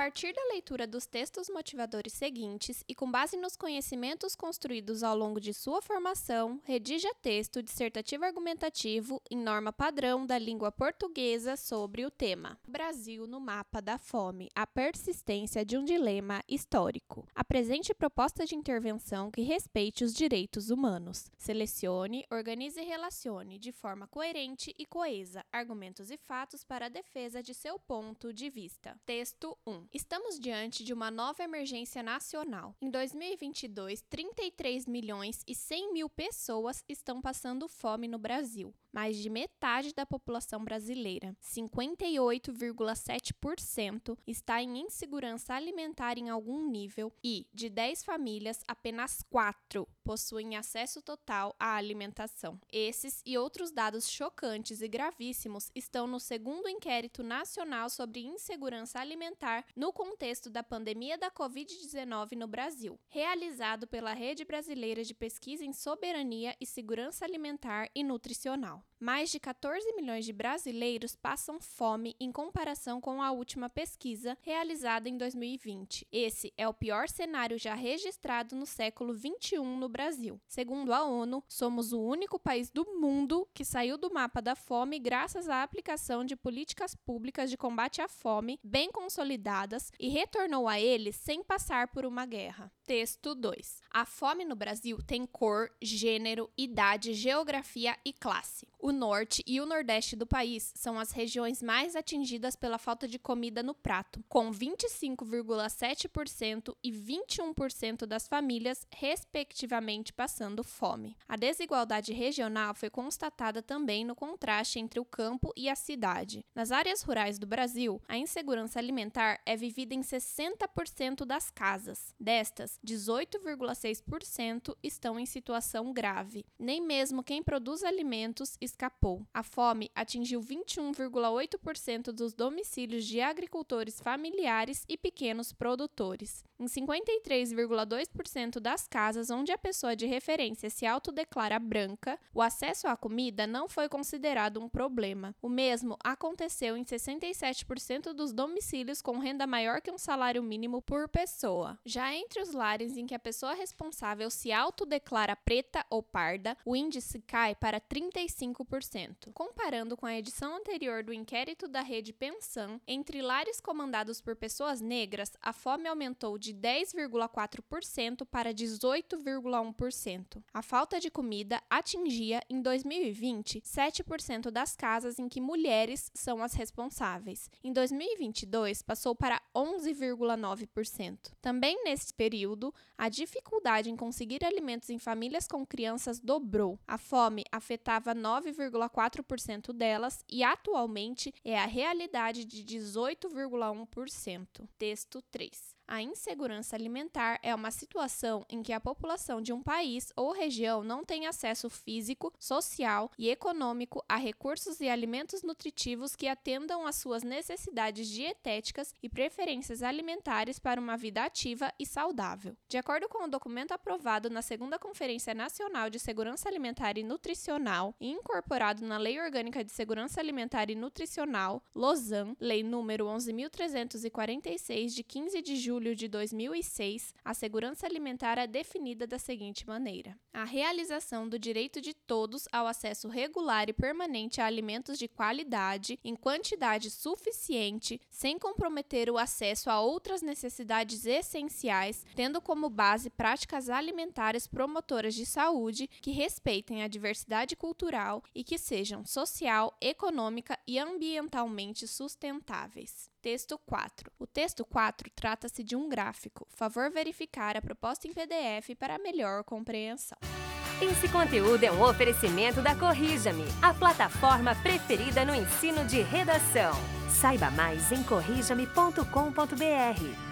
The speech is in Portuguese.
Partir da leitura dos textos motivadores seguintes e com base nos conhecimentos construídos ao longo de sua formação, redija texto dissertativo argumentativo em norma padrão da língua portuguesa sobre o tema. Brasil no mapa da fome, a persistência de um dilema histórico. Apresente proposta de intervenção que respeite os direitos humanos. Selecione, organize e relacione de forma coerente e coesa argumentos e fatos para a defesa de seu ponto de vista. Texto 1. Estamos diante de uma nova emergência nacional. Em 2022, 33 milhões e 100 mil pessoas estão passando fome no Brasil. Mais de metade da população brasileira, 58,7%, está em insegurança alimentar em algum nível e, de 10 famílias, apenas 4 possuem acesso total à alimentação. Esses e outros dados chocantes e gravíssimos estão no segundo inquérito nacional sobre insegurança alimentar no contexto da pandemia da Covid-19 no Brasil, realizado pela Rede Brasileira de Pesquisa em Soberania e Segurança Alimentar e Nutricional. Mais de 14 milhões de brasileiros passam fome em comparação com a última pesquisa realizada em 2020. Esse é o pior cenário já registrado no século 21 no Brasil. Segundo a ONU, somos o único país do mundo que saiu do mapa da fome graças à aplicação de políticas públicas de combate à fome bem consolidadas e retornou a ele sem passar por uma guerra. Texto 2. A fome no Brasil tem cor, gênero, idade, geografia e classe. O norte e o nordeste do país são as regiões mais atingidas pela falta de comida no prato, com 25,7% e 21% das famílias, respectivamente, passando fome. A desigualdade regional foi constatada também no contraste entre o campo e a cidade. Nas áreas rurais do Brasil, a insegurança alimentar é vivida em 60% das casas. Destas, 18,6% estão em situação grave. Nem mesmo quem produz alimentos escapou. A fome atingiu 21,8% dos domicílios de agricultores familiares e pequenos produtores. Em 53,2% das casas onde a pessoa de referência se autodeclara branca, o acesso à comida não foi considerado um problema. O mesmo aconteceu em 67% dos domicílios com renda maior que um salário mínimo por pessoa. Já entre os lares em que a pessoa responsável se autodeclara preta ou parda, o índice cai para 35%. Comparando com a edição anterior do inquérito da rede Pensan, entre lares comandados por pessoas negras, a fome aumentou de 10,4% para 18,1%. A falta de comida atingia, em 2020, 7% das casas em que mulheres são as responsáveis. Em 2022, passou para 11,9%. Também nesse período, a dificuldade em conseguir alimentos em famílias com crianças dobrou. A fome afetava 9,4% delas e atualmente é a realidade de 18,1%. Texto 3. A insegurança alimentar é uma situação em que a população de um país ou região não tem acesso físico, social e econômico a recursos e alimentos nutritivos que atendam às suas necessidades dietéticas e preferências alimentares para uma vida ativa e saudável. De acordo com o documento aprovado na segunda Conferência Nacional de Segurança Alimentar e Nutricional e incorporado na Lei Orgânica de Segurança Alimentar e Nutricional, Lausanne, Lei número 11.346 de 15 de julho julho de 2006, a segurança alimentar é definida da seguinte maneira: a realização do direito de todos ao acesso regular e permanente a alimentos de qualidade, em quantidade suficiente, sem comprometer o acesso a outras necessidades essenciais, tendo como base práticas alimentares promotoras de saúde que respeitem a diversidade cultural e que sejam social, econômica e ambientalmente sustentáveis. Texto 4. O texto 4 trata-se de um gráfico. Favor verificar a proposta em PDF para melhor compreensão. Esse conteúdo é um oferecimento da Corrija-me, a plataforma preferida no ensino de redação. Saiba mais em corrijame.com.br.